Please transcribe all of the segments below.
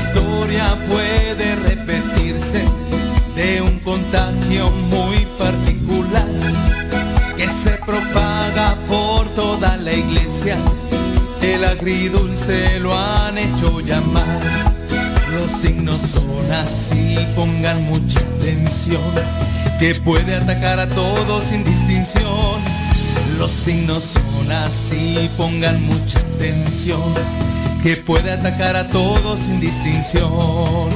historia puede repetirse de un contagio muy particular que se propaga por toda la iglesia. El agridulce lo han hecho llamar. Los signos son así, pongan mucha atención, que puede atacar a todos sin distinción. Los signos son así, pongan mucha atención, que puede atacar a todos sin distinción.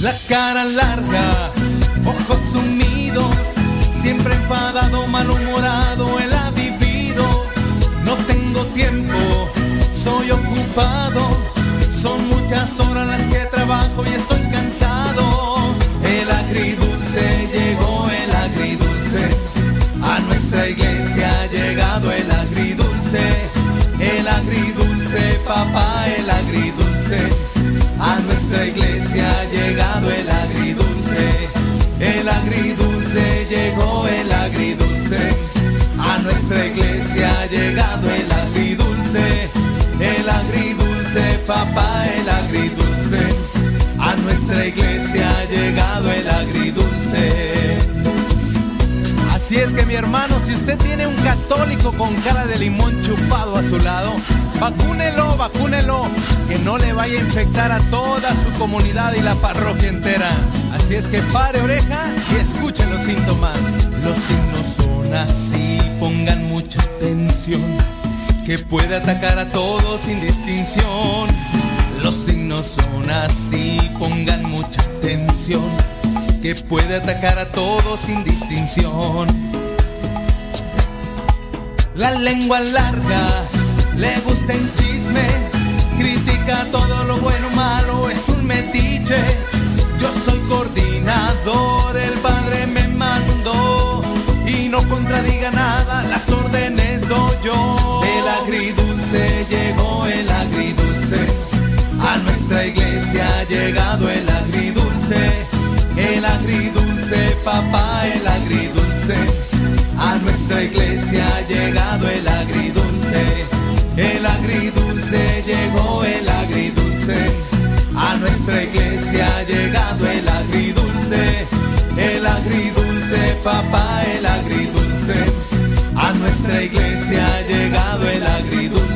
La cara larga, ojos sumidos, siempre enfadado, malhumorado, él ha vivido. No tengo tiempo, soy ocupado, son muchas horas las que trabajo y estoy papá, el agridulce, a nuestra iglesia ha llegado el agridulce, el agridulce llegó el agridulce, a nuestra iglesia ha llegado el agridulce, el agridulce, papá, el agridulce, a nuestra iglesia ha llegado el agridulce. Así es que mi hermano, si usted tiene un católico con cara de limón chupado a su lado, vacúnelo, vacúnelo, que no le vaya a infectar a toda su comunidad y la parroquia entera. Así es que pare oreja y escuche los síntomas. Los signos son así, pongan mucha atención, que puede atacar a todos sin distinción. Los signos son así, pongan mucha atención que puede atacar a todos sin distinción. La lengua larga, le gusta el chisme, critica todo lo bueno, malo, es un metiche. Yo soy coordinador, el padre me mandó y no contradiga nada, las órdenes doy yo. El agridulce llegó, el agridulce, a nuestra iglesia ha llegado el agridulce el agridulce, papá, el agridulce. A nuestra iglesia ha agridulce llegó el agridulce. A nuestra iglesia ha llegado el agridulce. El agridulce, papá, el agridulce. A nuestra iglesia ha llegado el agridulce.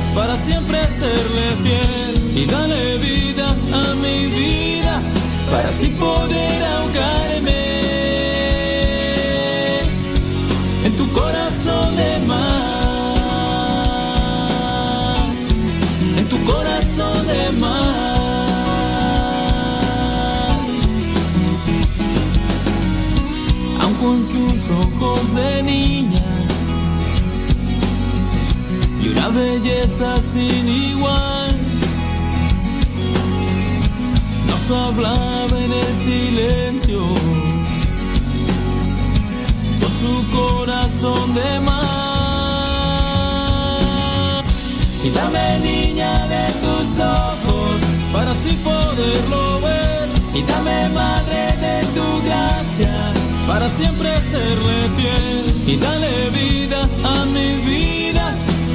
para siempre serle fiel. Y dale vida a mi vida para así poder ahogarme en tu corazón de mar. En tu corazón de mar. aun con sus ojos de niña belleza sin igual. Nos hablaba en el silencio con su corazón de mar. Y dame niña de tus ojos para así poderlo ver. y dame madre de tu gracia para siempre serle fiel y dale vida a mi vida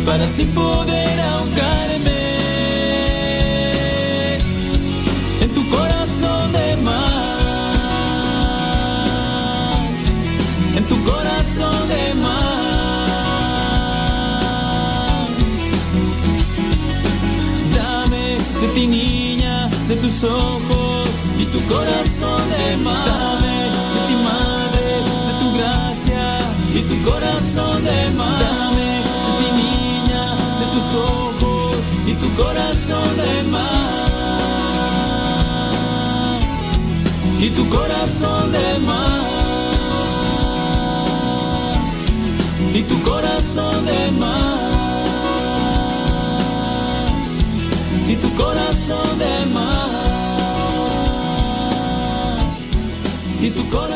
para así poder ahogarme en tu corazón de mar, en tu corazón de mar. de ti niña, de tus ojos y tu corazón de y tu corazón de mar y tu corazón de mar y tu corazón de mar y tu corazón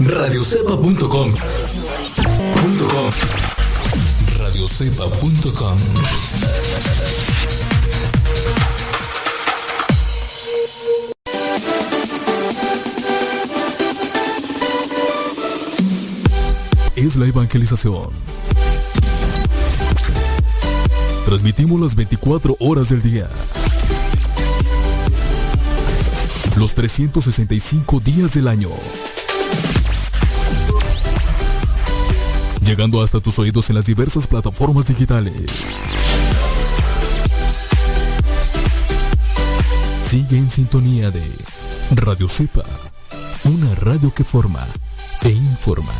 radiocepa.com radiocepa.com Es la evangelización. Transmitimos las 24 horas del día. Los 365 días del año. Llegando hasta tus oídos en las diversas plataformas digitales. Sigue en sintonía de Radio Cepa, una radio que forma e informa.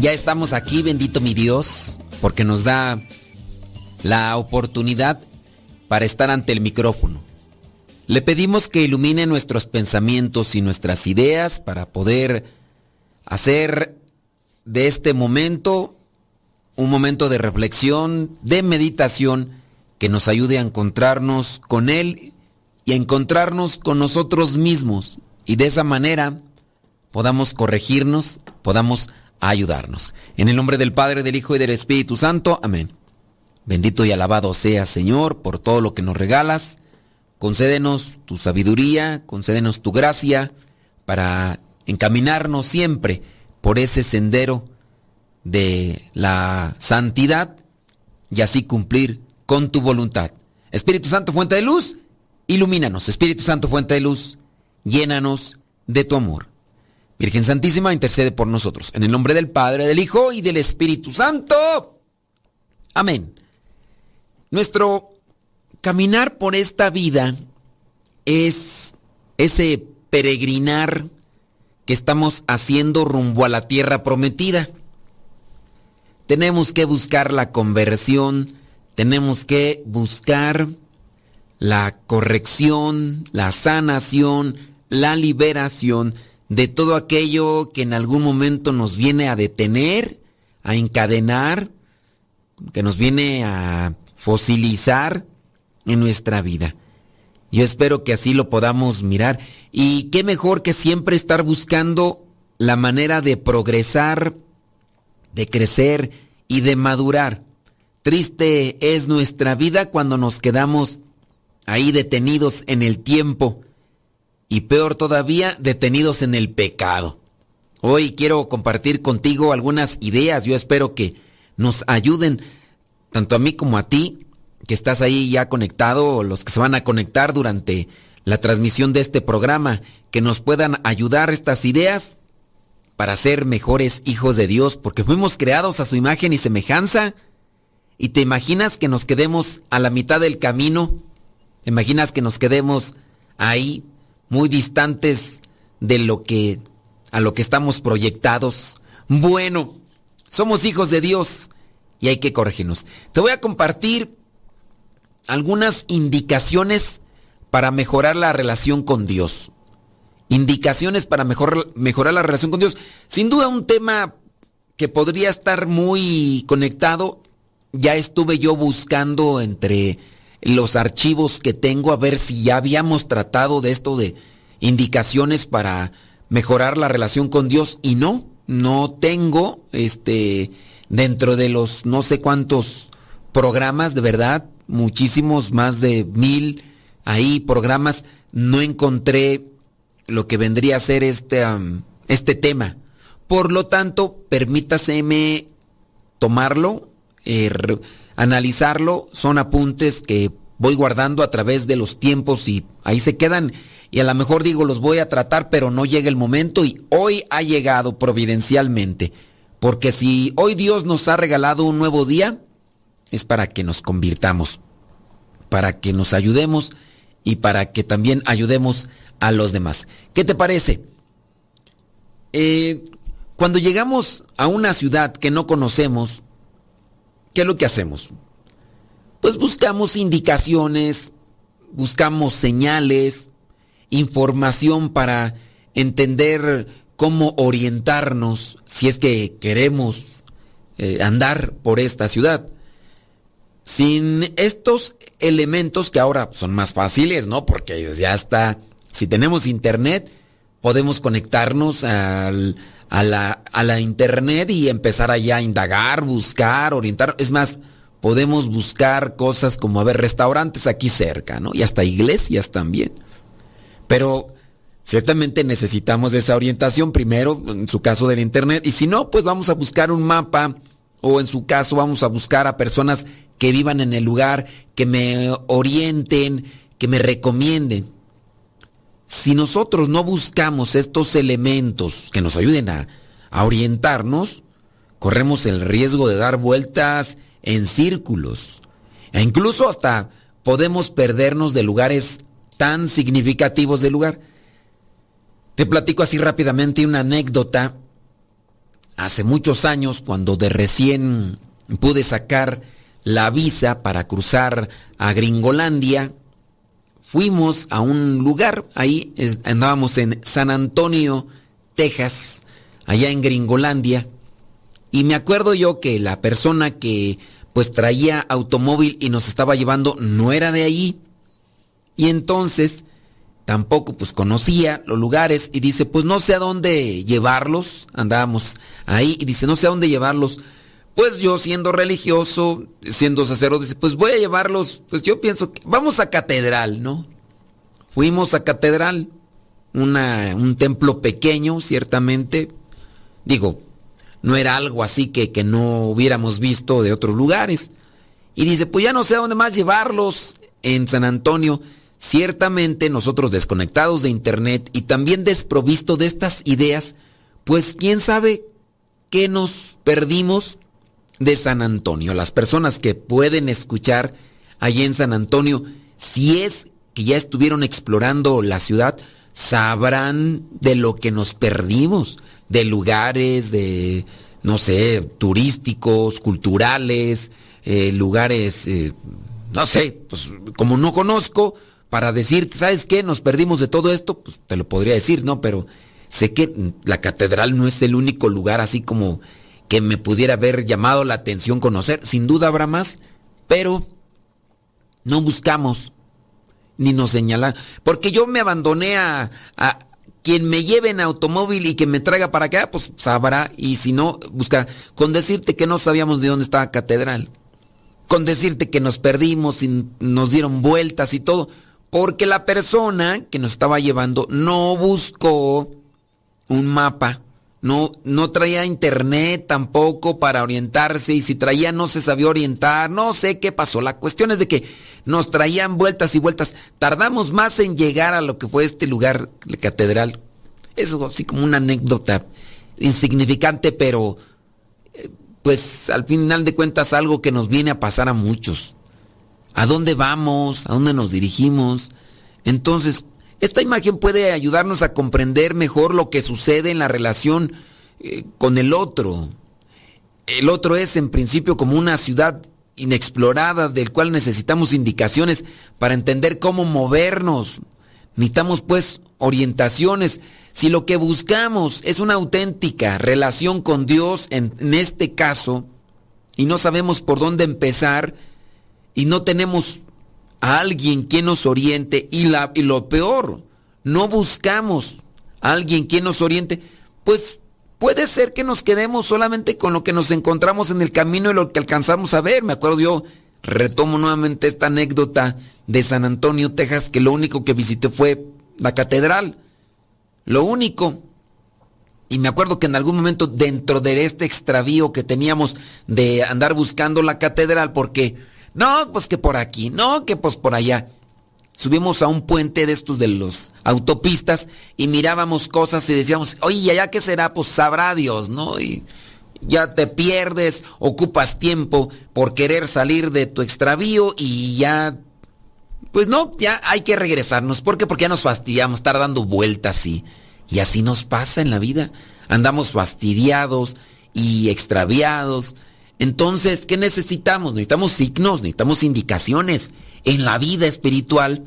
Ya estamos aquí, bendito mi Dios, porque nos da la oportunidad para estar ante el micrófono. Le pedimos que ilumine nuestros pensamientos y nuestras ideas para poder hacer de este momento un momento de reflexión, de meditación, que nos ayude a encontrarnos con Él y a encontrarnos con nosotros mismos. Y de esa manera podamos corregirnos, podamos ayudarnos. En el nombre del Padre, del Hijo y del Espíritu Santo. Amén. Bendito y alabado sea, Señor, por todo lo que nos regalas. Concédenos tu sabiduría, concédenos tu gracia para encaminarnos siempre por ese sendero de la santidad y así cumplir con tu voluntad. Espíritu Santo, fuente de luz, ilumínanos. Espíritu Santo, fuente de luz, llénanos de tu amor. Virgen Santísima, intercede por nosotros. En el nombre del Padre, del Hijo y del Espíritu Santo. Amén. Nuestro caminar por esta vida es ese peregrinar que estamos haciendo rumbo a la tierra prometida. Tenemos que buscar la conversión, tenemos que buscar la corrección, la sanación, la liberación de todo aquello que en algún momento nos viene a detener, a encadenar, que nos viene a fosilizar en nuestra vida. Yo espero que así lo podamos mirar. Y qué mejor que siempre estar buscando la manera de progresar, de crecer y de madurar. Triste es nuestra vida cuando nos quedamos ahí detenidos en el tiempo y peor todavía detenidos en el pecado. Hoy quiero compartir contigo algunas ideas, yo espero que nos ayuden, tanto a mí como a ti, que estás ahí ya conectado, o los que se van a conectar durante la transmisión de este programa, que nos puedan ayudar estas ideas para ser mejores hijos de Dios, porque fuimos creados a su imagen y semejanza. ¿Y te imaginas que nos quedemos a la mitad del camino? ¿Te imaginas que nos quedemos ahí muy distantes de lo que a lo que estamos proyectados? Bueno, somos hijos de Dios y hay que corregirnos. Te voy a compartir algunas indicaciones para mejorar la relación con Dios. Indicaciones para mejorar la relación con Dios. Sin duda un tema que podría estar muy conectado. Ya estuve yo buscando entre los archivos que tengo a ver si ya habíamos tratado de esto de indicaciones para mejorar la relación con Dios y no, no tengo este dentro de los no sé cuántos programas, de verdad, muchísimos, más de mil ahí programas, no encontré lo que vendría a ser este, este tema. Por lo tanto, permítaseme tomarlo, eh, analizarlo, son apuntes que voy guardando a través de los tiempos y ahí se quedan y a lo mejor digo los voy a tratar, pero no llega el momento y hoy ha llegado providencialmente. Porque si hoy Dios nos ha regalado un nuevo día, es para que nos convirtamos, para que nos ayudemos y para que también ayudemos a los demás. ¿Qué te parece? Eh, cuando llegamos a una ciudad que no conocemos, ¿qué es lo que hacemos? Pues buscamos indicaciones, buscamos señales, información para entender cómo orientarnos si es que queremos eh, andar por esta ciudad. Sin estos elementos que ahora son más fáciles, ¿no? Porque ya está, si tenemos internet, podemos conectarnos a, la, a la internet y empezar allá a indagar, buscar, orientar. Es más, podemos buscar cosas como, a ver, restaurantes aquí cerca, ¿no? Y hasta iglesias también. Pero ciertamente necesitamos esa orientación primero, en su caso del Internet, y si no, pues vamos a buscar un mapa o en su caso vamos a buscar a personas que vivan en el lugar, que me orienten, que me recomienden. Si nosotros no buscamos estos elementos que nos ayuden a, a orientarnos, corremos el riesgo de dar vueltas en círculos. E incluso hasta podemos perdernos de lugares tan significativos del lugar. Te platico así rápidamente una anécdota. Hace muchos años, cuando de recién pude sacar la visa para cruzar a Gringolandia, fuimos a un lugar, ahí andábamos en San Antonio, Texas, allá en Gringolandia, y me acuerdo yo que la persona que pues traía automóvil y nos estaba llevando no era de allí, y entonces tampoco pues conocía los lugares y dice, pues no sé a dónde llevarlos, andábamos ahí y dice, no sé a dónde llevarlos. Pues yo siendo religioso, siendo sacerdote, dice, pues voy a llevarlos, pues yo pienso que vamos a catedral, ¿no? Fuimos a catedral, una, un templo pequeño, ciertamente. Digo, no era algo así que, que no hubiéramos visto de otros lugares. Y dice, pues ya no sé a dónde más llevarlos en San Antonio. Ciertamente nosotros desconectados de Internet y también desprovisto de estas ideas, pues quién sabe qué nos perdimos de San Antonio. Las personas que pueden escuchar allí en San Antonio, si es que ya estuvieron explorando la ciudad, sabrán de lo que nos perdimos, de lugares, de, no sé, turísticos, culturales, eh, lugares, eh, no sé, pues como no conozco, para decirte, ¿sabes qué? Nos perdimos de todo esto, pues te lo podría decir, ¿no? Pero sé que la catedral no es el único lugar así como que me pudiera haber llamado la atención conocer. Sin duda habrá más, pero no buscamos ni nos señalan. Porque yo me abandoné a, a quien me lleve en automóvil y que me traiga para acá, pues sabrá. Y si no, buscar. Con decirte que no sabíamos de dónde estaba la catedral. Con decirte que nos perdimos y nos dieron vueltas y todo porque la persona que nos estaba llevando no buscó un mapa no, no traía internet tampoco para orientarse y si traía no se sabía orientar, no sé qué pasó. La cuestión es de que nos traían vueltas y vueltas. Tardamos más en llegar a lo que fue este lugar, la catedral. Eso así como una anécdota insignificante, pero eh, pues al final de cuentas algo que nos viene a pasar a muchos. ¿A dónde vamos? ¿A dónde nos dirigimos? Entonces, esta imagen puede ayudarnos a comprender mejor lo que sucede en la relación eh, con el otro. El otro es en principio como una ciudad inexplorada del cual necesitamos indicaciones para entender cómo movernos. Necesitamos pues orientaciones. Si lo que buscamos es una auténtica relación con Dios en, en este caso y no sabemos por dónde empezar y no tenemos a alguien quien nos oriente y, la, y lo peor, no buscamos a alguien quien nos oriente, pues puede ser que nos quedemos solamente con lo que nos encontramos en el camino y lo que alcanzamos a ver. Me acuerdo yo, retomo nuevamente esta anécdota de San Antonio, Texas, que lo único que visité fue la catedral. Lo único. Y me acuerdo que en algún momento dentro de este extravío que teníamos de andar buscando la catedral, porque no, pues que por aquí, no, que pues por allá. Subimos a un puente de estos de los autopistas y mirábamos cosas y decíamos, oye, ¿y allá qué será? Pues sabrá Dios, ¿no? Y ya te pierdes, ocupas tiempo por querer salir de tu extravío y ya, pues no, ya hay que regresarnos. ¿Por qué? Porque ya nos fastidiamos, estar dando vueltas y, y así nos pasa en la vida. Andamos fastidiados y extraviados entonces, ¿qué necesitamos? Necesitamos signos, necesitamos indicaciones en la vida espiritual.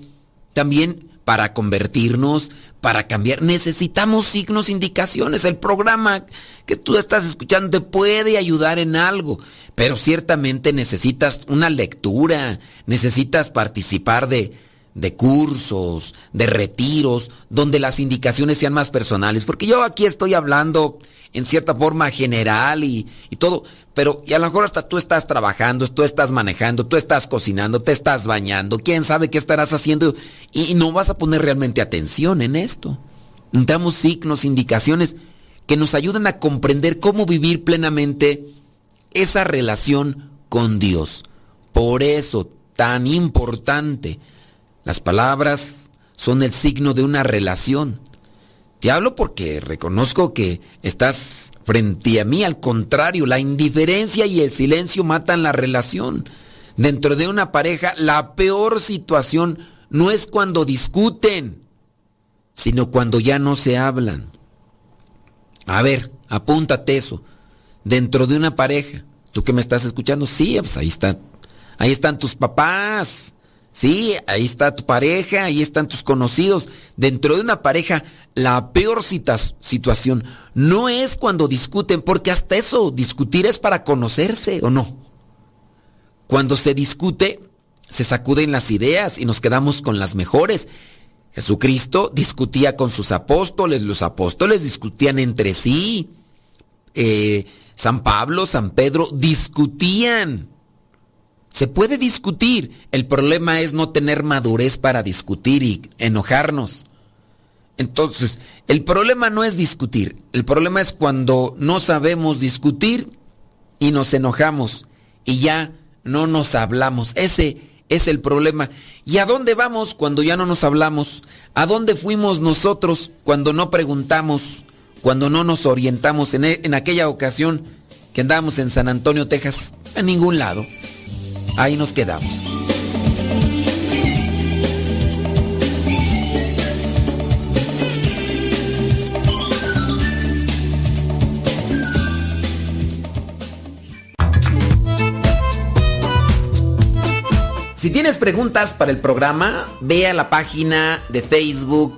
También para convertirnos, para cambiar, necesitamos signos, indicaciones. El programa que tú estás escuchando te puede ayudar en algo, pero ciertamente necesitas una lectura, necesitas participar de, de cursos, de retiros, donde las indicaciones sean más personales. Porque yo aquí estoy hablando en cierta forma general y, y todo, pero y a lo mejor hasta tú estás trabajando, tú estás manejando, tú estás cocinando, te estás bañando, quién sabe qué estarás haciendo y, no vas a poner realmente atención en esto. Damos signos, indicaciones que nos ayudan a comprender cómo vivir plenamente esa relación con Dios. Por eso, tan importante, las palabras son el signo de una relación. Te hablo porque reconozco que estás frente a mí, al contrario, la indiferencia y el silencio matan la relación. Dentro de una pareja, la peor situación no es cuando discuten, sino cuando ya no se hablan. A ver, apúntate eso. Dentro de una pareja, tú que me estás escuchando, sí, pues ahí está. Ahí están tus papás, Sí, ahí está tu pareja, ahí están tus conocidos. Dentro de una pareja, la peor situación no es cuando discuten, porque hasta eso, discutir es para conocerse o no. Cuando se discute, se sacuden las ideas y nos quedamos con las mejores. Jesucristo discutía con sus apóstoles, los apóstoles discutían entre sí. Eh, San Pablo, San Pedro discutían. Se puede discutir. El problema es no tener madurez para discutir y enojarnos. Entonces, el problema no es discutir. El problema es cuando no sabemos discutir y nos enojamos y ya no nos hablamos. Ese es el problema. ¿Y a dónde vamos cuando ya no nos hablamos? ¿A dónde fuimos nosotros cuando no preguntamos, cuando no nos orientamos en, e, aquella ocasión que andábamos en San Antonio, Texas? A ningún lado. Ahí nos quedamos. Si tienes preguntas para el programa, ve a la página de Facebook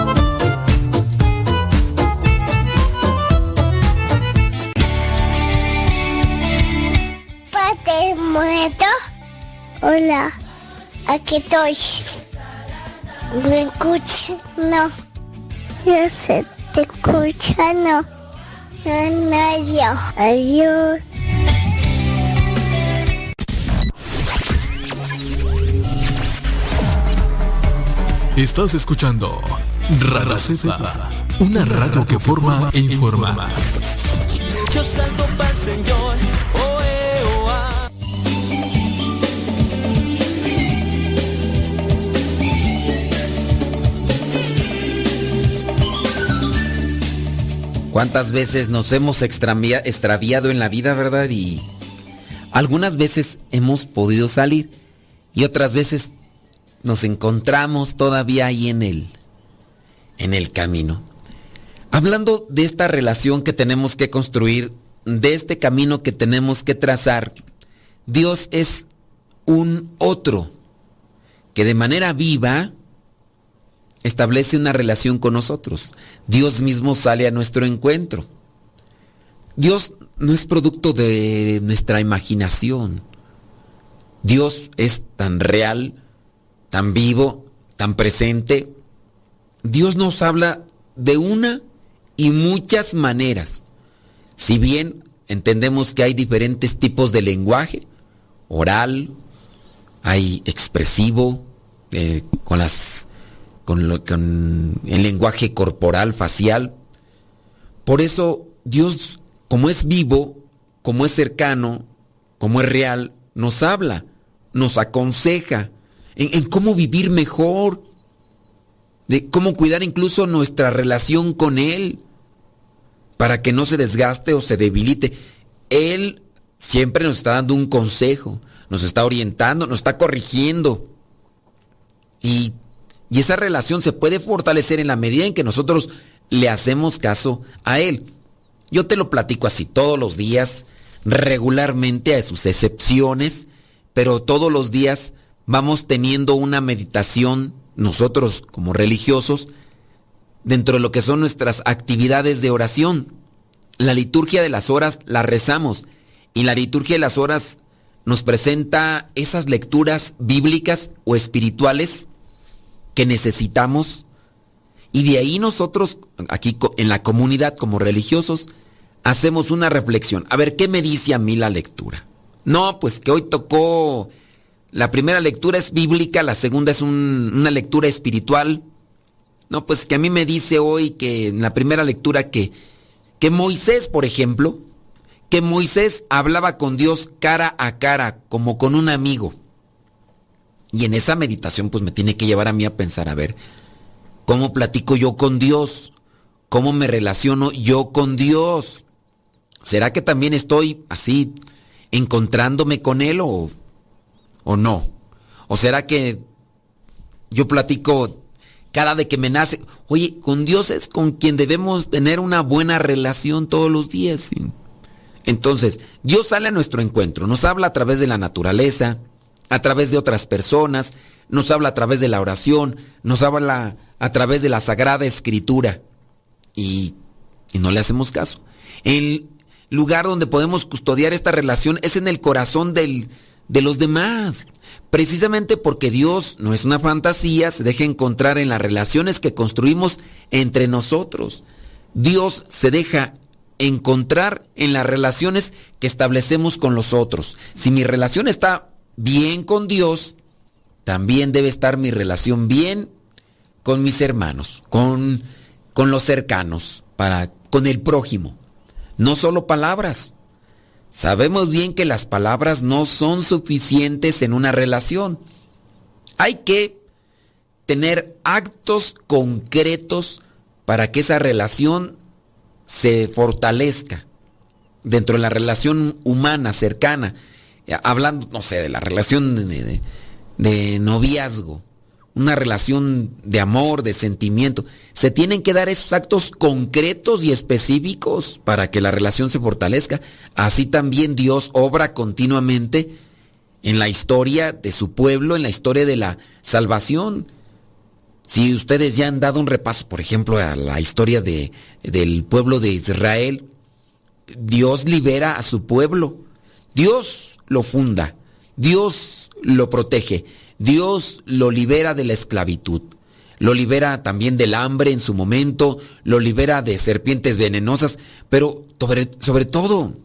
Hola, aquí estoy. ¿Me escucha? No. Yo se te escucha, no. No, no, yo. Adiós. Estás escuchando Radio Cepa, una radio que forma e informa. Yo salto para el Señor, ¿Cuántas veces nos hemos extravia- extraviado en la vida, verdad? Y algunas veces hemos podido salir y otras veces nos encontramos todavía ahí en el en el camino. Hablando de esta relación que tenemos que construir, de este camino que tenemos que trazar, Dios es un otro que de manera viva establece una relación con nosotros. Dios mismo sale a nuestro encuentro. Dios no es producto de nuestra imaginación. Dios es tan real, tan vivo, tan presente. Dios nos habla de una y muchas maneras. Si bien entendemos que hay diferentes tipos de lenguaje, oral, hay expresivo, eh, con las con, el lenguaje corporal, facial. Por eso Dios, como es vivo, como es cercano, como es real, nos habla, nos aconseja en, en cómo vivir mejor, de cómo cuidar incluso nuestra relación con Él, para que no se desgaste o se debilite. Él siempre nos está dando un consejo, nos está orientando, nos está corrigiendo. Y, y esa relación se puede fortalecer en la medida en que nosotros le hacemos caso a Él. Yo te lo platico así todos los días, regularmente a sus excepciones, pero todos los días vamos teniendo una meditación, nosotros como religiosos, dentro de lo que son nuestras actividades de oración. La liturgia de las horas la rezamos y la liturgia de las horas nos presenta esas lecturas bíblicas o espirituales que necesitamos y de ahí nosotros, aquí en la comunidad como religiosos, hacemos una reflexión. A ver, ¿qué me dice a mí la lectura? No, pues que hoy tocó, la primera lectura es bíblica, la segunda es un- una lectura espiritual. No, pues que a mí me dice hoy que en la primera lectura que, que Moisés, por ejemplo, que Moisés hablaba con Dios cara a cara, como con un amigo. Y en esa meditación pues me tiene que llevar a mí a pensar, a ver, ¿cómo platico yo con Dios? ¿Cómo me relaciono yo con Dios? ¿Será que también estoy así encontrándome con Él o, o no? ¿O será que yo platico cada de que me nace? Oye, con Dios es con quien debemos tener una buena relación todos los días. Entonces, Dios sale a nuestro encuentro, nos habla a través de la naturaleza, a través de otras personas, nos habla a través de la oración, nos habla a través de la Sagrada Escritura y, no le hacemos caso. El lugar donde podemos custodiar esta relación es en el corazón del, de los demás, precisamente porque Dios no es una fantasía, se deja encontrar en las relaciones que construimos entre nosotros. Dios se deja encontrar en las relaciones que establecemos con los otros. Si mi relación está bien con Dios, también debe estar mi relación bien con mis hermanos, con, con los cercanos, para, con el prójimo. No solo palabras. Sabemos bien que las palabras no son suficientes en una relación. Hay que tener actos concretos para que esa relación se fortalezca dentro de la relación humana cercana, hablando, no sé, de la relación de, de- noviazgo, una relación de amor, de sentimiento. Se tienen que dar esos actos concretos y específicos para que la relación se fortalezca. Así también Dios obra continuamente en la historia de su pueblo, en la historia de la salvación. Si ustedes ya han dado un repaso, por ejemplo, a la historia de, del pueblo de Israel, Dios libera a su pueblo, Dios lo funda, Dios lo protege, Dios lo libera de la esclavitud. lo libera también del hambre en su momento, lo libera de serpientes venenosas, pero sobre, todo,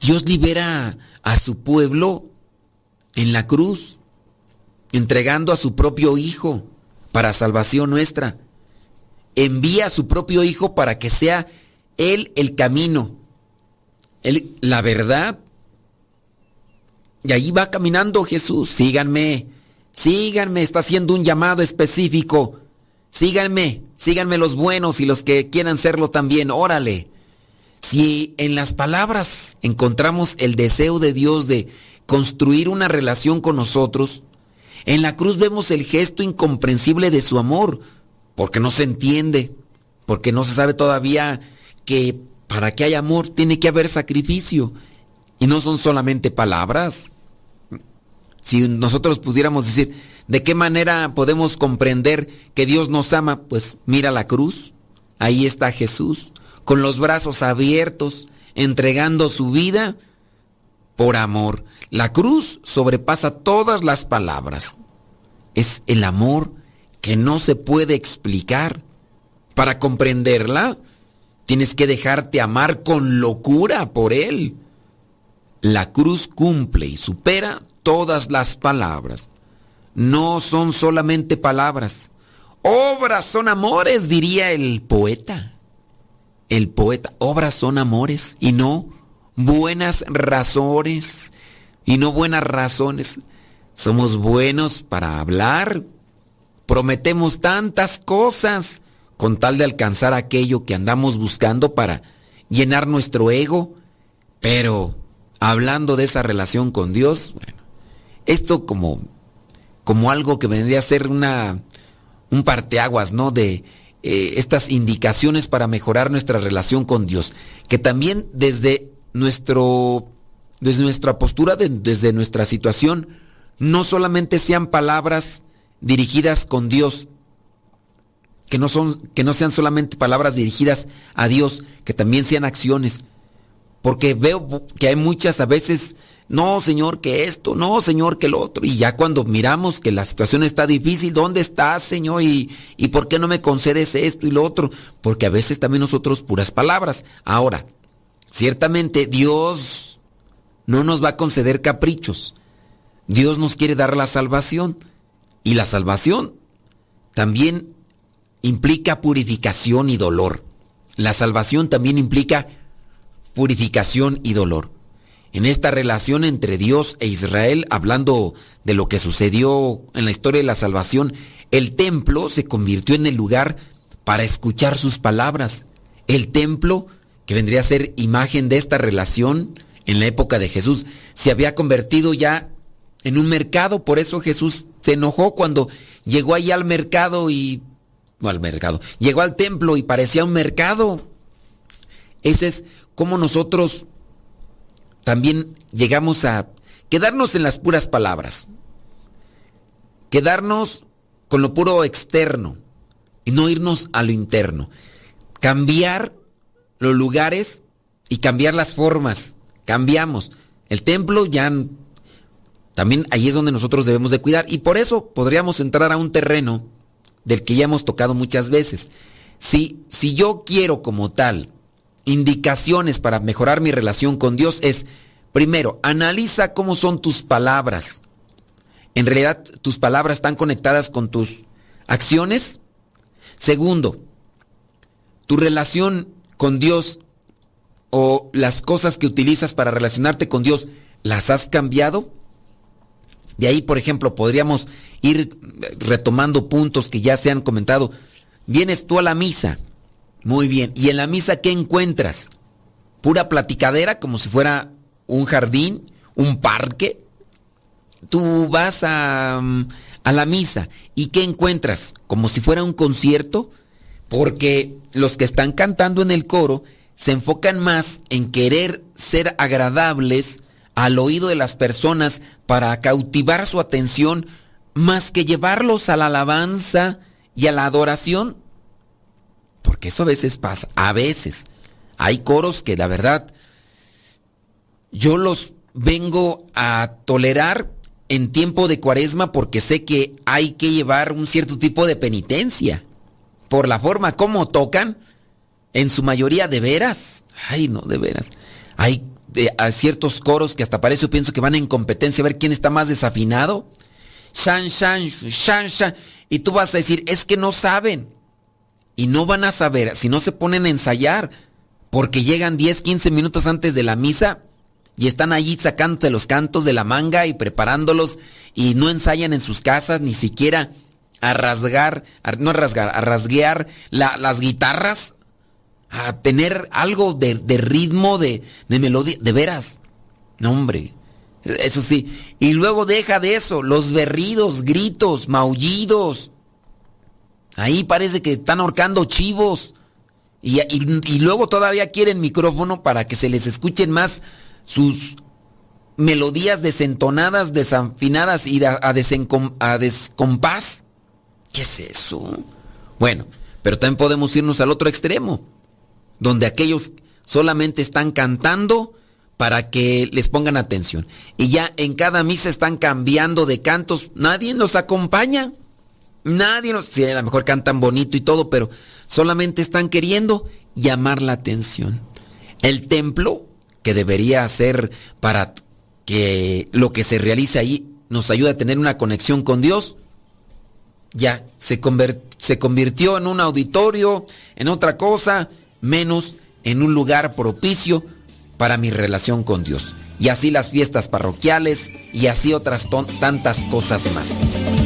Dios libera a su pueblo en la cruz, entregando a su propio Hijo para salvación nuestra. Envía a su propio Hijo para que sea Él el camino, él, la verdad. Y ahí va caminando Jesús, síganme, síganme, está haciendo un llamado específico. Síganme, síganme los buenos y los que quieran serlo también, órale. Si en las palabras encontramos el deseo de Dios de construir una relación con nosotros, en la cruz vemos el gesto incomprensible de su amor, porque no se entiende, porque no se sabe todavía que para que haya amor tiene que haber sacrificio. Y no son solamente palabras. Si nosotros pudiéramos decir, ¿de qué manera podemos comprender que Dios nos ama? Pues mira la cruz, ahí está Jesús, con los brazos abiertos, entregando su vida por amor. La cruz sobrepasa todas las palabras. Es el amor que no se puede explicar. Para comprenderla, tienes que dejarte amar con locura por Él. La cruz cumple y supera todas las palabras. No son solamente palabras. Obras son amores, diría el poeta. El poeta, obras son amores y no buenas razones y no buenas razones. Somos buenos para hablar, prometemos tantas cosas con tal de alcanzar aquello que andamos buscando para llenar nuestro ego, pero hablando de esa relación con Dios, esto como, como algo que vendría a ser una, un parteaguas, ¿no? De eh, estas indicaciones para mejorar nuestra relación con Dios, que también desde nuestro, desde nuestra postura, desde nuestra situación, no solamente sean palabras dirigidas con Dios, que no, son, que no sean solamente palabras dirigidas a Dios, que también sean acciones. Porque veo que hay muchas a veces, no Señor, que esto, no Señor, que lo otro. Y ya cuando miramos que la situación está difícil, ¿dónde estás Señor? ¿Y, y por qué no me concedes esto y lo otro? Porque a veces también nosotros puras palabras. Ahora, ciertamente Dios no nos va a conceder caprichos. Dios nos quiere dar la salvación. Y la salvación también implica purificación y dolor. La salvación también implica purificación y dolor. En esta relación entre Dios e Israel, hablando de lo que sucedió en la historia de la salvación, el templo se convirtió en el lugar para escuchar sus palabras. El templo, que vendría a ser imagen de esta relación en la época de Jesús, se había convertido ya en un mercado, por eso Jesús se enojó cuando llegó allí al mercado y no al mercado, llegó al templo y parecía un mercado. Ese es como nosotros también llegamos a quedarnos en las puras palabras, quedarnos con lo puro externo y no irnos a lo interno, cambiar los lugares y cambiar las formas, cambiamos. El templo ya también ahí es donde nosotros debemos de cuidar y por eso podríamos entrar a un terreno del que ya hemos tocado muchas veces. Si, si yo quiero como tal indicaciones para mejorar mi relación con Dios es, primero, analiza cómo son tus palabras. En realidad, tus palabras están conectadas con tus acciones. Segundo, tu relación con Dios o las cosas que utilizas para relacionarte con Dios, ¿las has cambiado? De ahí, por ejemplo, podríamos ir retomando puntos que ya se han comentado. Vienes tú a la misa. Muy bien. ¿Y en la misa qué encuentras? Pura platicadera, como si fuera un jardín, un parque. Tú vas a, a la misa. ¿Y qué encuentras? Como si fuera un concierto. Porque los que están cantando en el coro se enfocan más en querer ser agradables al oído de las personas para cautivar su atención más que llevarlos a la alabanza y a la adoración. Porque eso a veces pasa, a veces. Hay coros que la verdad yo los vengo a tolerar en tiempo de cuaresma porque sé que hay que llevar un cierto tipo de penitencia. Por la forma como tocan, en su mayoría de veras. Ay, no, de veras. Hay, ciertos coros que hasta parece, pienso que van en competencia a ver quién está más desafinado. Shan, shan, shan, shan. Y tú vas a decir, es que no saben. Y no van a saber si no se ponen a ensayar. Porque llegan 10, 15 minutos antes de la misa y están allí sacándose los cantos de la manga y preparándolos y no ensayan en sus casas ni siquiera a rasgar, no a rasgar, a rasguear las guitarras, a tener algo de, ritmo, de, de melodía, de veras. No, hombre, eso sí. Y luego deja de eso, los berridos, gritos, maullidos. Ahí parece que están ahorcando chivos. Y, luego todavía quieren micrófono para que se les escuchen más sus melodías desentonadas, desafinadas y a, a descompás. ¿Qué es eso? Bueno, pero también podemos irnos al otro extremo, donde aquellos solamente están cantando para que les pongan atención. Y ya en cada misa están cambiando de cantos, nadie nos acompaña. Nadie nos... Sí, a lo mejor cantan bonito y todo, pero solamente están queriendo llamar la atención. El templo que debería ser para que lo que se realice ahí nos ayude a tener una conexión con Dios, ya se, se convirtió en un auditorio, en otra cosa, menos en un lugar propicio para mi relación con Dios. Y así las fiestas parroquiales y así otras tantas cosas más.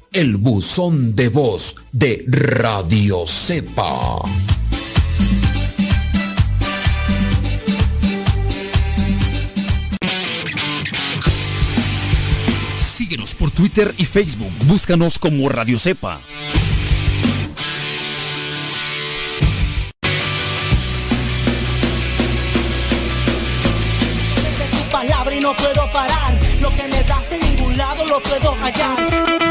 el buzón de voz de Radio Cepa. Síguenos por Twitter y Facebook. Búscanos como Radio Cepa. no puedo parar. Lo que me das en ningún lado lo puedo hallar.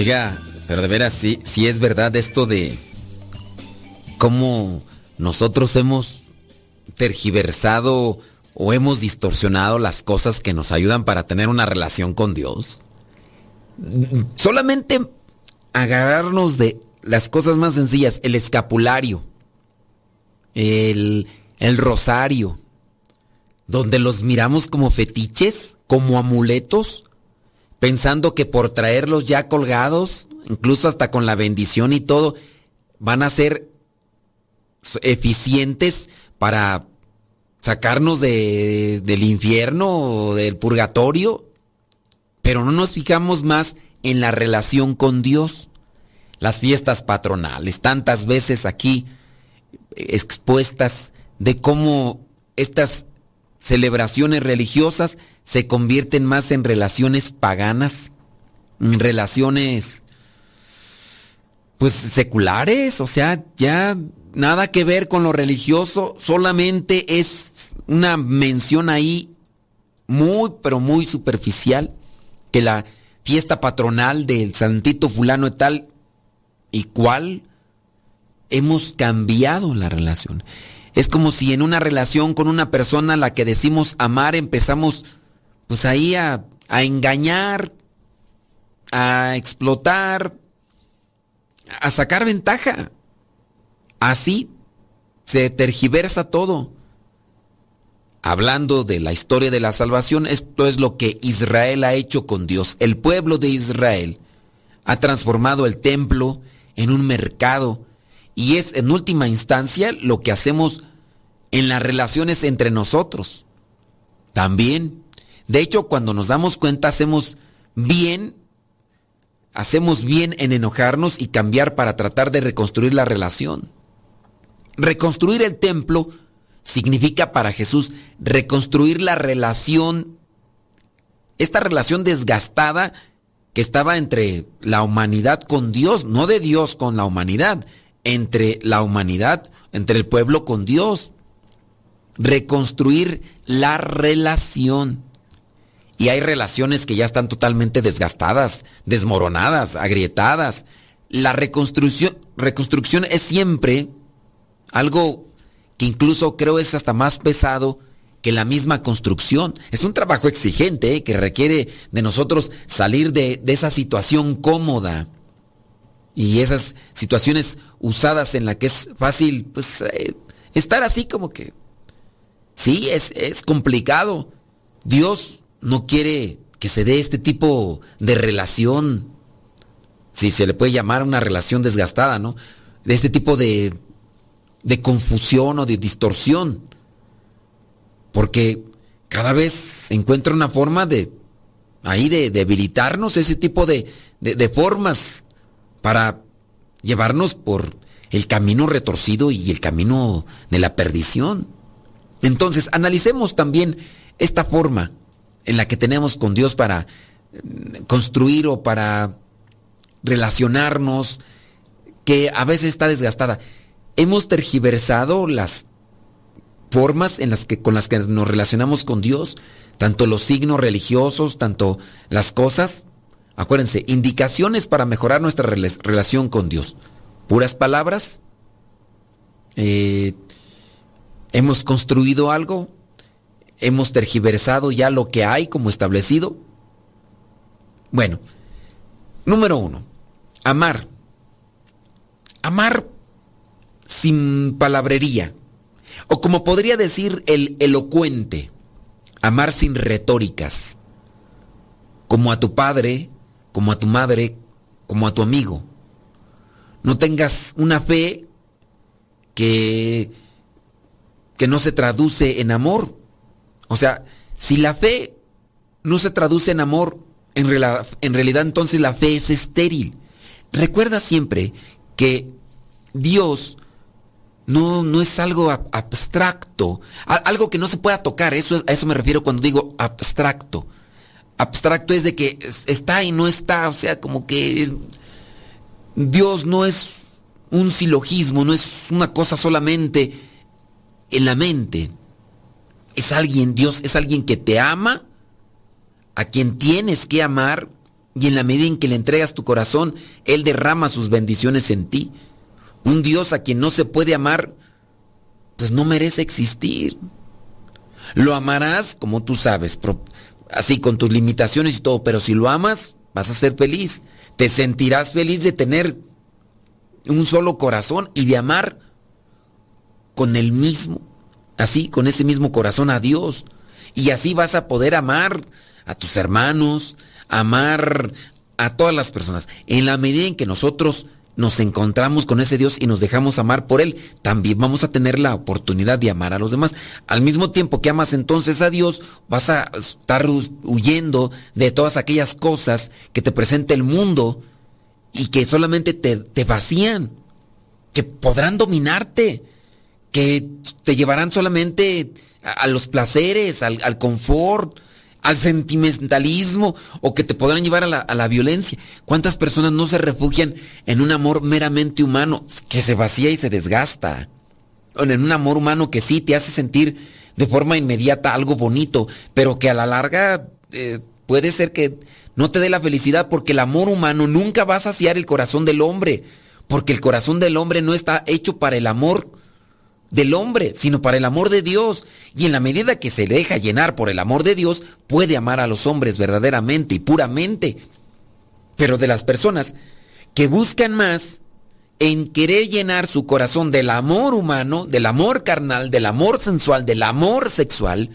Oiga, pero de veras, sí, sí es verdad esto de cómo nosotros hemos tergiversado o hemos distorsionado las cosas que nos ayudan para tener una relación con Dios? Solamente agarrarnos de las cosas más sencillas, el escapulario, el, el rosario, donde los miramos como fetiches, como amuletos, pensando que por traerlos ya colgados, incluso hasta con la bendición y todo, van a ser eficientes para sacarnos de, del infierno o del purgatorio, pero no nos fijamos más en la relación con Dios. Las fiestas patronales, tantas veces aquí expuestas de cómo estas celebraciones religiosas se convierten más en relaciones paganas, en relaciones pues seculares, o sea, ya nada que ver con lo religioso, solamente es una mención ahí muy, pero muy superficial, que la fiesta patronal del santito fulano y tal, y cuál hemos cambiado la relación. Es como si en una relación con una persona a la que decimos amar empezamos pues ahí a, a engañar, a explotar, a sacar ventaja. Así se tergiversa todo. Hablando de la historia de la salvación, esto es lo que Israel ha hecho con Dios. El pueblo de Israel ha transformado el templo en un mercado y es en última instancia lo que hacemos en las relaciones entre nosotros. También. De hecho, cuando nos damos cuenta hacemos bien hacemos bien en enojarnos y cambiar para tratar de reconstruir la relación. Reconstruir el templo significa para Jesús reconstruir la relación, esta relación desgastada que estaba entre la humanidad con Dios, no de Dios con la humanidad, entre la humanidad, entre el pueblo con Dios. Reconstruir la relación. Y hay relaciones que ya están totalmente desgastadas, desmoronadas, agrietadas. La reconstrucción, reconstrucción es siempre algo que incluso creo es hasta más pesado que la misma construcción. Es un trabajo exigente ¿eh? que requiere de nosotros salir de, de, esa situación cómoda y esas situaciones usadas en la que es fácil pues, eh, estar así como que... Sí, es, es complicado. Dios no quiere que se dé este tipo de relación, si se le puede llamar una relación desgastada, ¿no? De este tipo de, de confusión o de distorsión. Porque cada vez encuentra una forma de ahí de debilitarnos, ese tipo de, de formas para llevarnos por el camino retorcido y el camino de la perdición. Entonces, analicemos también esta forma en la que tenemos con Dios para mm, construir o para relacionarnos, que a veces está desgastada. Hemos tergiversado las formas en las que con las que nos relacionamos con Dios, tanto los signos religiosos, tanto las cosas. Acuérdense, indicaciones para mejorar nuestra relación con Dios. Puras palabras. Eh, hemos construido algo, hemos tergiversado ya lo que hay como establecido. Bueno, número uno, amar. Amar sin palabrería. O como podría decir el elocuente, amar sin retóricas. Como a tu padre, como a tu madre, como a tu amigo. No tengas una fe que, que no se traduce en amor o sea, si la fe no se traduce en amor, en, en realidad entonces la fe es estéril. Recuerda siempre que Dios no, no es algo abstracto, algo que no se pueda tocar, eso, a eso me refiero cuando digo abstracto. Abstracto es de que está y no está, o sea, como que es, Dios no es un silogismo, no es una cosa solamente en la mente es alguien, Dios es alguien que te ama, a quien tienes que amar, y en la medida en que le entregas tu corazón, Él derrama sus bendiciones en ti. Un Dios a quien no se puede amar, pues no merece existir. Lo amarás como tú sabes, así con tus limitaciones y todo, pero si lo amas, vas a ser feliz. Te sentirás feliz de tener un solo corazón y de amar con el mismo así, con ese mismo corazón a Dios. Y así vas a poder amar a tus hermanos, amar a todas las personas. En la medida en que nosotros nos encontramos con ese Dios y nos dejamos amar por Él, también vamos a tener la oportunidad de amar a los demás. Al mismo tiempo que amas entonces a Dios, vas a estar huyendo de todas aquellas cosas que te presenta el mundo y que solamente te, vacían, que podrán dominarte que te llevarán solamente a, los placeres, al, confort, al sentimentalismo o que te podrán llevar a la, a la, violencia. ¿Cuántas personas no se refugian en un amor meramente humano que se vacía y se desgasta? O en un amor humano que sí te hace sentir de forma inmediata algo bonito, pero que a la larga eh, puede ser que no te dé la felicidad porque el amor humano nunca va a saciar el corazón del hombre, porque el corazón del hombre no está hecho para el amor del hombre, sino para el amor de Dios. Y en la medida que se deja llenar por el amor de Dios, puede amar a los hombres verdaderamente y puramente. Pero de las personas que buscan más en querer llenar su corazón del amor humano, del amor carnal, del amor sensual, del amor sexual,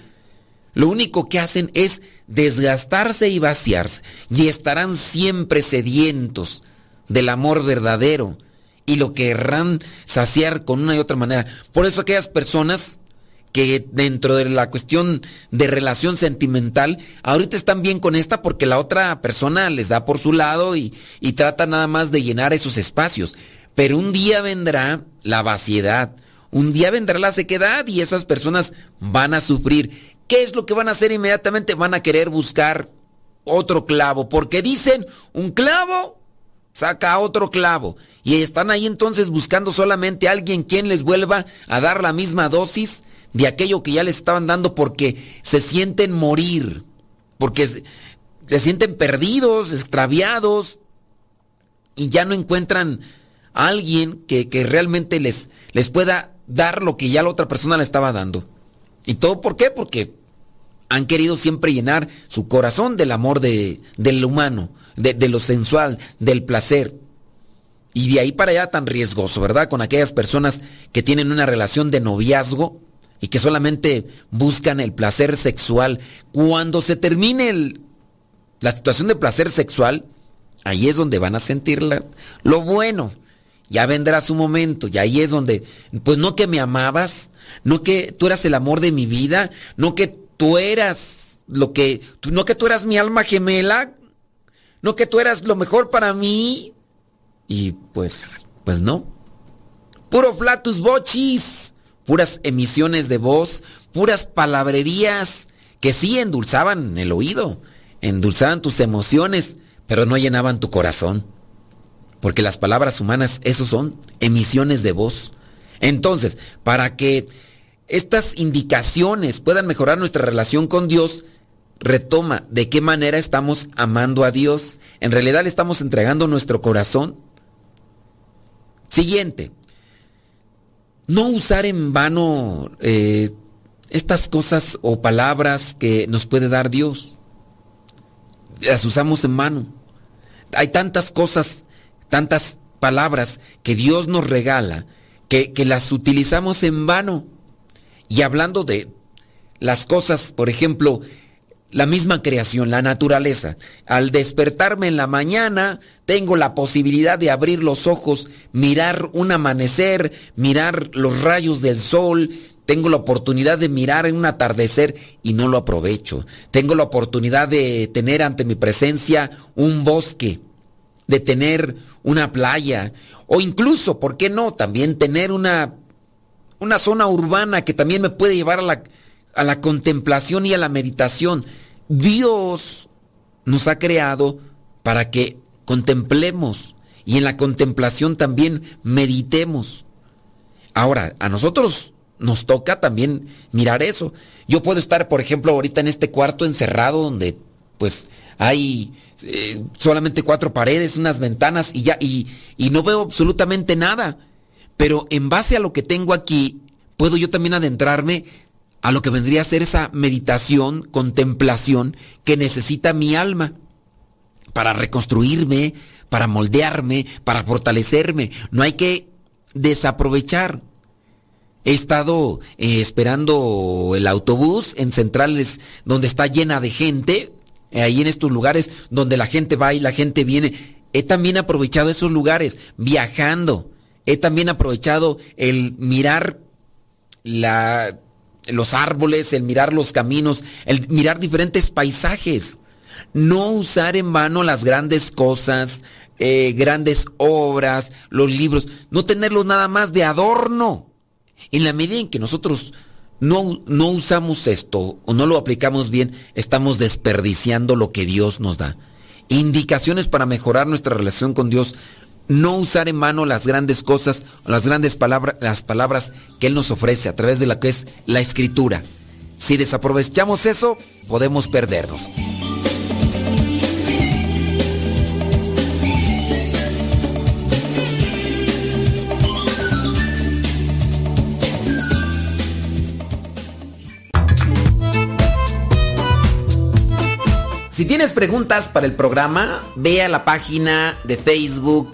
lo único que hacen es desgastarse y vaciarse. Y estarán siempre sedientos del amor verdadero y lo querrán saciar con una y otra manera. Por eso aquellas personas que dentro de la cuestión de relación sentimental, ahorita están bien con esta porque la otra persona les da por su lado y, y trata nada más de llenar esos espacios. Pero un día vendrá la vaciedad, un día vendrá la sequedad y esas personas van a sufrir. ¿Qué es lo que van a hacer inmediatamente? Van a querer buscar otro clavo, porque dicen, un clavo saca otro clavo. Y están ahí entonces buscando solamente a alguien quien les vuelva a dar la misma dosis de aquello que ya les estaban dando porque se sienten morir, porque se, sienten perdidos, extraviados y ya no encuentran a alguien que, realmente les, les pueda dar lo que ya la otra persona le estaba dando. ¿Y todo por qué? Porque han querido siempre llenar su corazón del amor de, del humano, de, lo sensual, del placer. Y de ahí para allá tan riesgoso, ¿verdad? Con aquellas personas que tienen una relación de noviazgo y que solamente buscan el placer sexual. Cuando se termine la situación de placer sexual, ahí es donde van a sentir lo bueno. Ya vendrá su momento, y ahí es donde, pues no que me amabas, no que tú eras el amor de mi vida, no que tú eras lo que, no que tú eras mi alma gemela, no que tú eras lo mejor para mí. Y pues, pues no. Puro flatus bochis, puras emisiones de voz, puras palabrerías que sí endulzaban el oído, endulzaban tus emociones, pero no llenaban tu corazón. Porque las palabras humanas, eso son emisiones de voz. Entonces, para que estas indicaciones puedan mejorar nuestra relación con Dios, retoma de qué manera estamos amando a Dios. En realidad le estamos entregando nuestro corazón. Siguiente, no usar en vano eh, estas cosas o palabras que nos puede dar Dios. Las usamos en vano. Hay tantas cosas, tantas palabras que Dios nos regala que, que las utilizamos en vano. Y hablando de las cosas, por ejemplo, la misma creación, la naturaleza. Al despertarme en la mañana, tengo la posibilidad de abrir los ojos, mirar un amanecer, mirar los rayos del sol, tengo la oportunidad de mirar en un atardecer y no lo aprovecho. Tengo la oportunidad de tener ante mi presencia un bosque, de tener una playa o incluso, ¿por qué no? También tener una, una zona urbana que también me puede llevar a la, a la contemplación y a la meditación. Dios nos ha creado para que contemplemos y en la contemplación también meditemos. Ahora, a nosotros nos toca también mirar eso. Yo puedo estar, por ejemplo, ahorita en este cuarto encerrado donde pues hay eh, solamente cuatro paredes, unas ventanas y ya, y, y no veo absolutamente nada. Pero en base a lo que tengo aquí, puedo yo también adentrarme a lo que vendría a ser esa meditación, contemplación que necesita mi alma para reconstruirme, para moldearme, para fortalecerme. No hay que desaprovechar. He estado eh, esperando el autobús en centrales donde está llena de gente, eh, ahí en estos lugares donde la gente va y la gente viene. He también aprovechado esos lugares viajando. He también aprovechado el mirar la los árboles, el mirar los caminos, el mirar diferentes paisajes. No usar en vano las grandes cosas, eh, grandes obras, los libros, no tenerlos nada más de adorno. En la medida en que nosotros no, no usamos esto o no lo aplicamos bien, estamos desperdiciando lo que Dios nos da. Indicaciones para mejorar nuestra relación con Dios. No usar en mano las grandes cosas, las grandes palabras, las palabras que Él nos ofrece a través de la que es la escritura. Si desaprovechamos eso, podemos perdernos. Si tienes preguntas para el programa, ve a la página de Facebook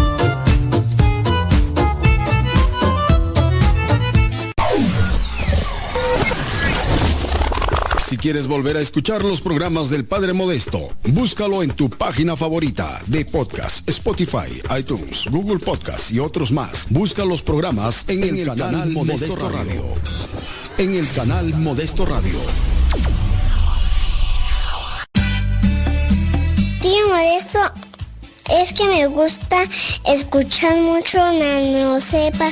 Si quieres volver a escuchar los programas del Padre Modesto, búscalo en tu página favorita de podcast, Spotify, iTunes, Google Podcast y otros más. Busca los programas en, el, canal, Modesto, Radio. En el canal Modesto Radio. Tío Modesto, es que me gusta escuchar mucho Nano Sepa.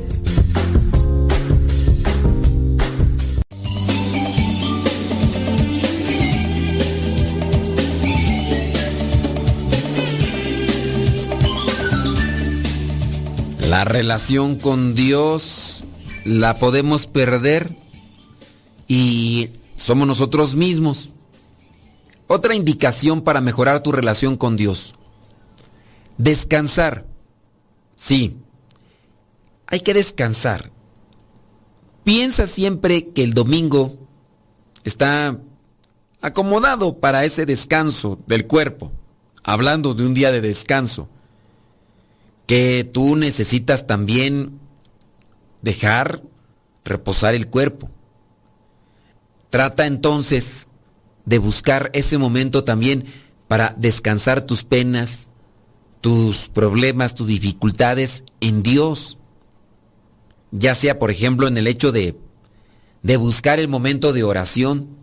La relación con Dios la podemos perder y somos nosotros mismos. Otra indicación para mejorar tu relación con Dios. Descansar. Sí, hay que descansar. Piensa siempre que el domingo está acomodado para ese descanso del cuerpo, hablando de un día de descanso que tú necesitas también dejar reposar el cuerpo. Trata entonces de buscar ese momento también para descansar tus penas, tus problemas, tus dificultades en Dios. Ya sea, por ejemplo, en el hecho de, de buscar el momento de oración.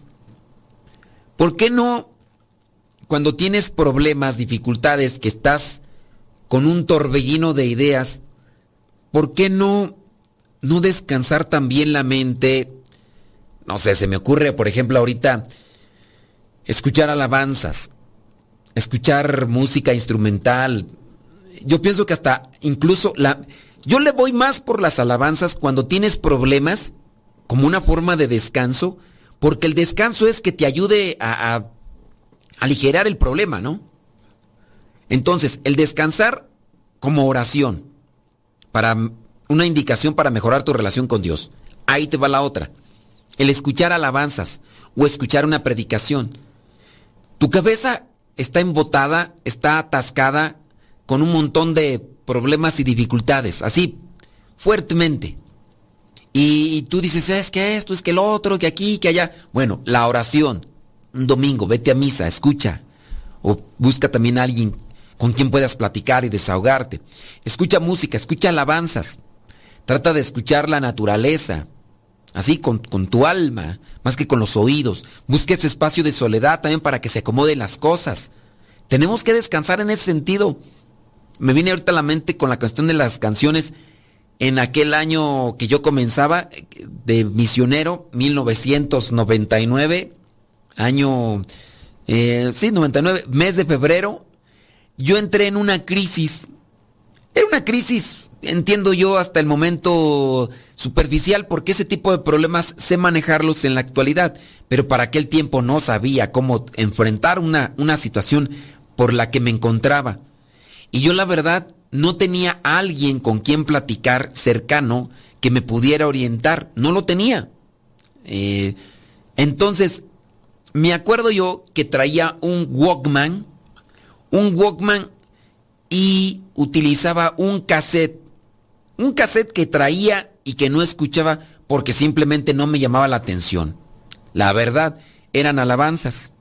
¿Por qué no, cuando tienes problemas, dificultades, que estás con un torbellino de ideas, ¿por qué no, no descansar también la mente? No sé, se me ocurre, por ejemplo, ahorita escuchar alabanzas, escuchar música instrumental. Yo pienso que hasta incluso la... Yo le voy más por las alabanzas cuando tienes problemas, como una forma de descanso, porque el descanso es que te ayude a, a aligerar el problema, ¿no? Entonces, el descansar como oración, para una indicación para mejorar tu relación con Dios. Ahí te va la otra. El escuchar alabanzas o escuchar una predicación. Tu cabeza está embotada, está atascada con un montón de problemas y dificultades, así, fuertemente. Y, tú dices, es que esto, es que el otro, que aquí, que allá. Bueno, la oración, un domingo, vete a misa, escucha. O busca también a alguien con quien puedas platicar y desahogarte. Escucha música, escucha alabanzas. Trata de escuchar la naturaleza, así con, tu alma, más que con los oídos. Busca ese espacio de soledad también para que se acomoden las cosas. Tenemos que descansar en ese sentido. Me viene ahorita a la mente con la cuestión de las canciones. En aquel año que yo comenzaba de misionero, 1999, año, eh, sí, 99, mes de febrero, yo entré en una crisis. Era una crisis, entiendo yo, hasta el momento superficial, porque ese tipo de problemas sé manejarlos en la actualidad, pero para aquel tiempo no sabía cómo enfrentar una, una situación por la que me encontraba. Y yo la verdad no tenía alguien con quien platicar cercano que me pudiera orientar. No lo tenía. Eh, entonces, me acuerdo yo que traía un Walkman, un Walkman y utilizaba un cassette. Un cassette que traía y que no escuchaba porque simplemente no me llamaba la atención. La verdad, eran alabanzas.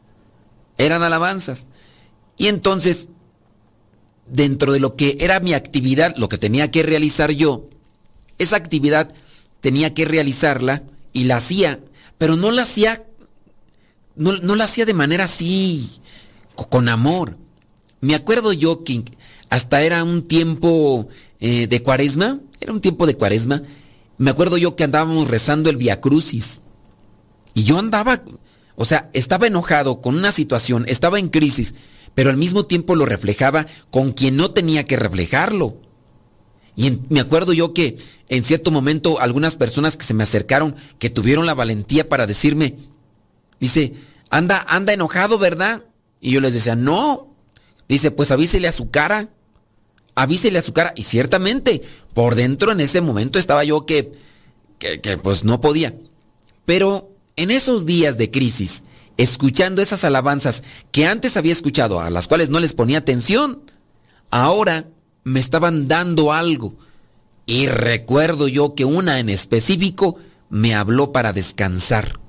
Eran alabanzas. Y entonces, dentro de lo que era mi actividad, lo que tenía que realizar yo, esa actividad tenía que realizarla y la hacía, pero no la hacía, no, la hacía de manera así, con amor. Me acuerdo yo que hasta era un tiempo eh, de cuaresma, era un tiempo de cuaresma, me acuerdo yo que andábamos rezando el Via Crucis. Y yo andaba, o sea, estaba enojado con una situación, estaba en crisis, pero al mismo tiempo lo reflejaba con quien no tenía que reflejarlo. Y me acuerdo yo que en cierto momento algunas personas que se me acercaron, que tuvieron la valentía para decirme, dice, anda, anda enojado, ¿verdad? Y yo les decía, no. Dice, pues avísele a su cara avísele a su cara. Y ciertamente, por dentro en ese momento estaba yo que, que, pues no podía. Pero en esos días de crisis, escuchando esas alabanzas que antes había escuchado, a las cuales no les ponía atención, ahora me estaban dando algo. Y recuerdo yo que una en específico me habló para descansar.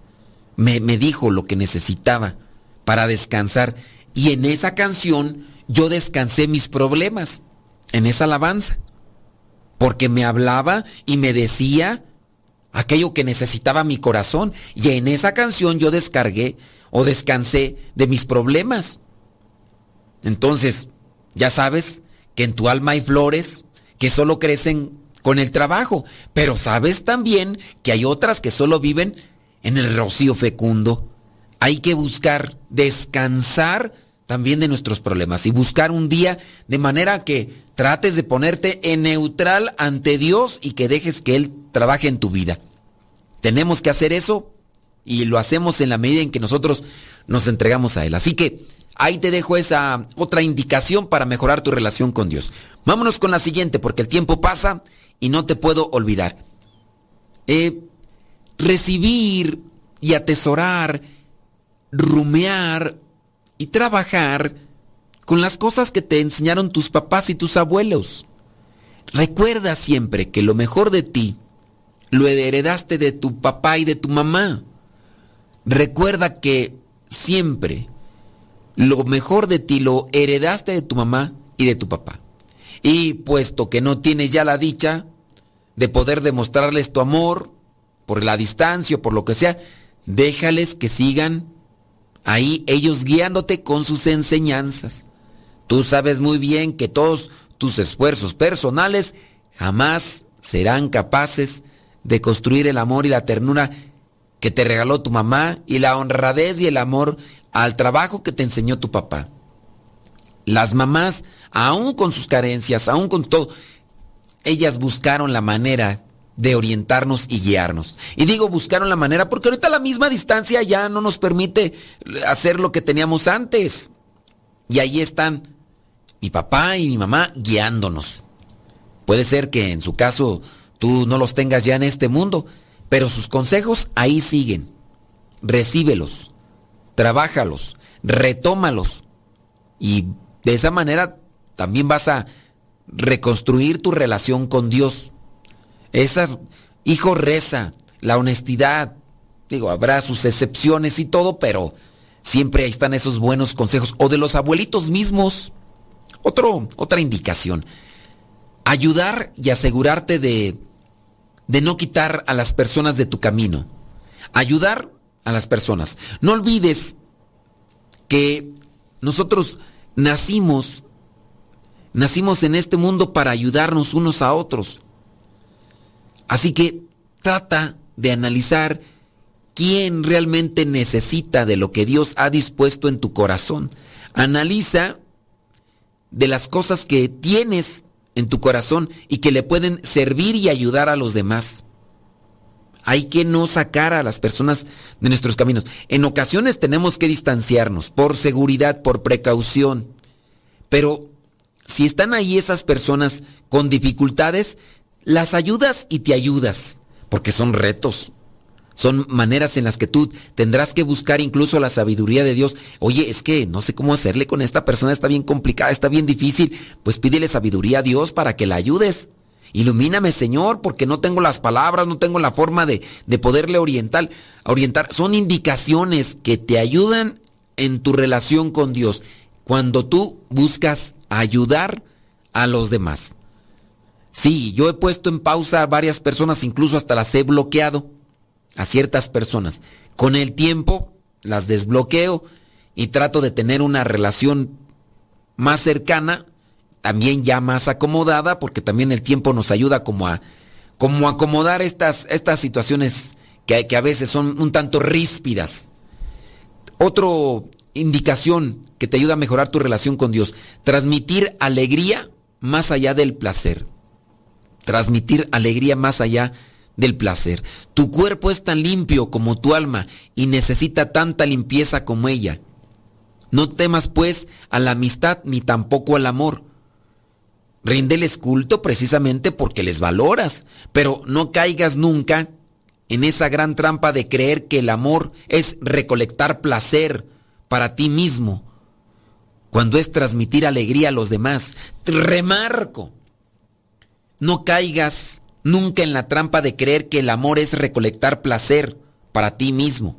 Me, me dijo lo que necesitaba para descansar. Y en esa canción yo descansé mis problemas en esa alabanza, porque me hablaba y me decía aquello que necesitaba mi corazón, y en esa canción yo descargué o descansé de mis problemas. Entonces, ya sabes que en tu alma hay flores que solo crecen con el trabajo, pero sabes también que hay otras que solo viven en el rocío fecundo. Hay que buscar descansar también de nuestros problemas y buscar un día de manera que trates de ponerte en neutral ante Dios y que dejes que Él trabaje en tu vida. Tenemos que hacer eso y lo hacemos en la medida en que nosotros nos entregamos a Él. Así que ahí te dejo esa otra indicación para mejorar tu relación con Dios. Vámonos con la siguiente porque el tiempo pasa y no te puedo olvidar. Eh, recibir y atesorar, rumear, y trabajar con las cosas que te enseñaron tus papás y tus abuelos. Recuerda siempre que lo mejor de ti lo heredaste de tu papá y de tu mamá. Recuerda que siempre lo mejor de ti lo heredaste de tu mamá y de tu papá. Y puesto que no tienes ya la dicha de poder demostrarles tu amor por la distancia o por lo que sea, déjales que sigan ahí ellos guiándote con sus enseñanzas. Tú sabes muy bien que todos tus esfuerzos personales jamás serán capaces de construir el amor y la ternura que te regaló tu mamá y la honradez y el amor al trabajo que te enseñó tu papá. Las mamás, aún con sus carencias, aún con todo, ellas buscaron la manera de orientarnos y guiarnos. Y digo, buscaron la manera porque ahorita la misma distancia ya no nos permite hacer lo que teníamos antes. Y ahí están mi papá y mi mamá guiándonos. Puede ser que en su caso tú no los tengas ya en este mundo, pero sus consejos ahí siguen. Recíbelos, trabájalos, retómalos. Y de esa manera también vas a reconstruir tu relación con Dios esa, hijo, reza, la honestidad. Digo, habrá sus excepciones y todo, pero siempre ahí están esos buenos consejos. O de los abuelitos mismos. Otro, otra indicación. Ayudar y asegurarte de, de no quitar a las personas de tu camino. Ayudar a las personas. No olvides que nosotros nacimos, nacimos en este mundo para ayudarnos unos a otros. Así que trata de analizar quién realmente necesita de lo que Dios ha dispuesto en tu corazón. Analiza de las cosas que tienes en tu corazón y que le pueden servir y ayudar a los demás. Hay que no sacar a las personas de nuestros caminos. En ocasiones tenemos que distanciarnos por seguridad, por precaución. Pero si están ahí esas personas con dificultades, las ayudas y te ayudas, porque son retos. Son maneras en las que tú tendrás que buscar incluso la sabiduría de Dios. Oye, es que no sé cómo hacerle con esta persona, está bien complicada, está bien difícil. Pues pídele sabiduría a Dios para que la ayudes. Ilumíname, Señor, porque no tengo las palabras, no tengo la forma de, de poderle orientar, orientar. Son indicaciones que te ayudan en tu relación con Dios cuando tú buscas ayudar a los demás. Sí, yo he puesto en pausa a varias personas, incluso hasta las he bloqueado a ciertas personas. Con el tiempo las desbloqueo y trato de tener una relación más cercana, también ya más acomodada, porque también el tiempo nos ayuda como a, como acomodar estas, estas situaciones que, que a veces son un tanto ríspidas. Otro indicación que te ayuda a mejorar tu relación con Dios, transmitir alegría más allá del placer. Transmitir alegría más allá del placer. Tu cuerpo es tan limpio como tu alma y necesita tanta limpieza como ella. No temas pues a la amistad ni tampoco al amor. Rindeles culto precisamente porque les valoras, pero no caigas nunca en esa gran trampa de creer que el amor es recolectar placer para ti mismo, cuando es transmitir alegría a los demás. remarco, no caigas nunca en la trampa de creer que el amor es recolectar placer para ti mismo.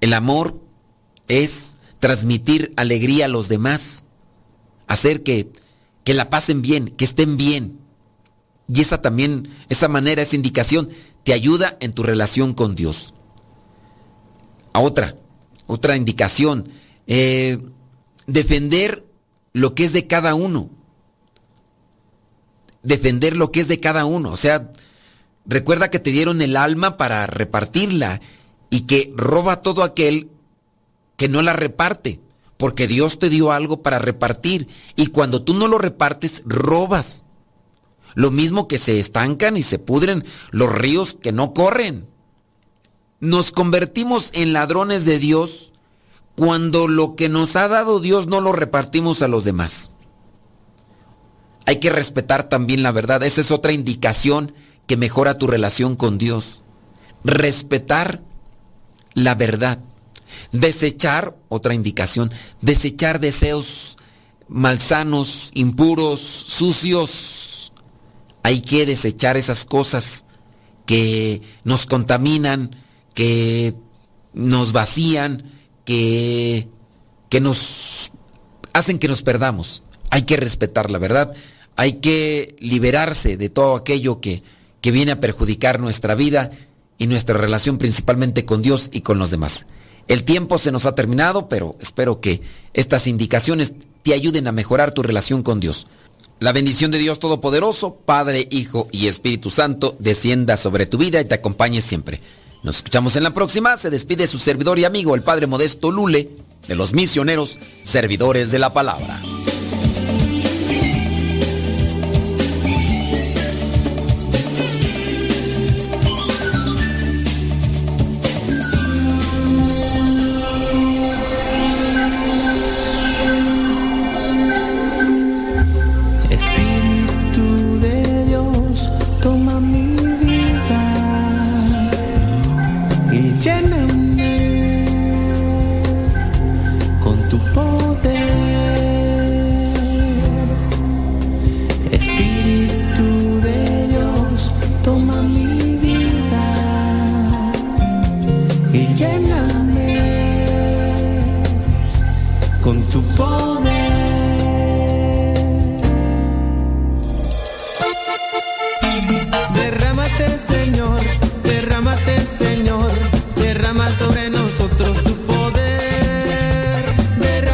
El amor es transmitir alegría a los demás, hacer que, que la pasen bien, que estén bien. Y esa también, esa manera, esa indicación, te ayuda en tu relación con Dios. A otra, otra indicación, eh, defender lo que es de cada uno defender lo que es de cada uno. O sea, recuerda que te dieron el alma para repartirla y que roba todo aquel que no la reparte, porque Dios te dio algo para repartir y cuando tú no lo repartes, robas. Lo mismo que se estancan y se pudren los ríos que no corren. Nos convertimos en ladrones de Dios cuando lo que nos ha dado Dios no lo repartimos a los demás. Hay que respetar también la verdad. Esa es otra indicación que mejora tu relación con Dios. Respetar la verdad. Desechar, otra indicación, desechar deseos malsanos, impuros, sucios. Hay que desechar esas cosas que nos contaminan, que nos vacían, que, que nos hacen que nos perdamos. Hay que respetar la verdad hay que liberarse de todo aquello que, que viene a perjudicar nuestra vida y nuestra relación principalmente con Dios y con los demás. El tiempo se nos ha terminado, pero espero que estas indicaciones te ayuden a mejorar tu relación con Dios. La bendición de Dios Todopoderoso, Padre, Hijo y Espíritu Santo, descienda sobre tu vida y te acompañe siempre. Nos escuchamos en la próxima. Se despide su servidor y amigo, el Padre Modesto Lule, de los misioneros, servidores de la palabra.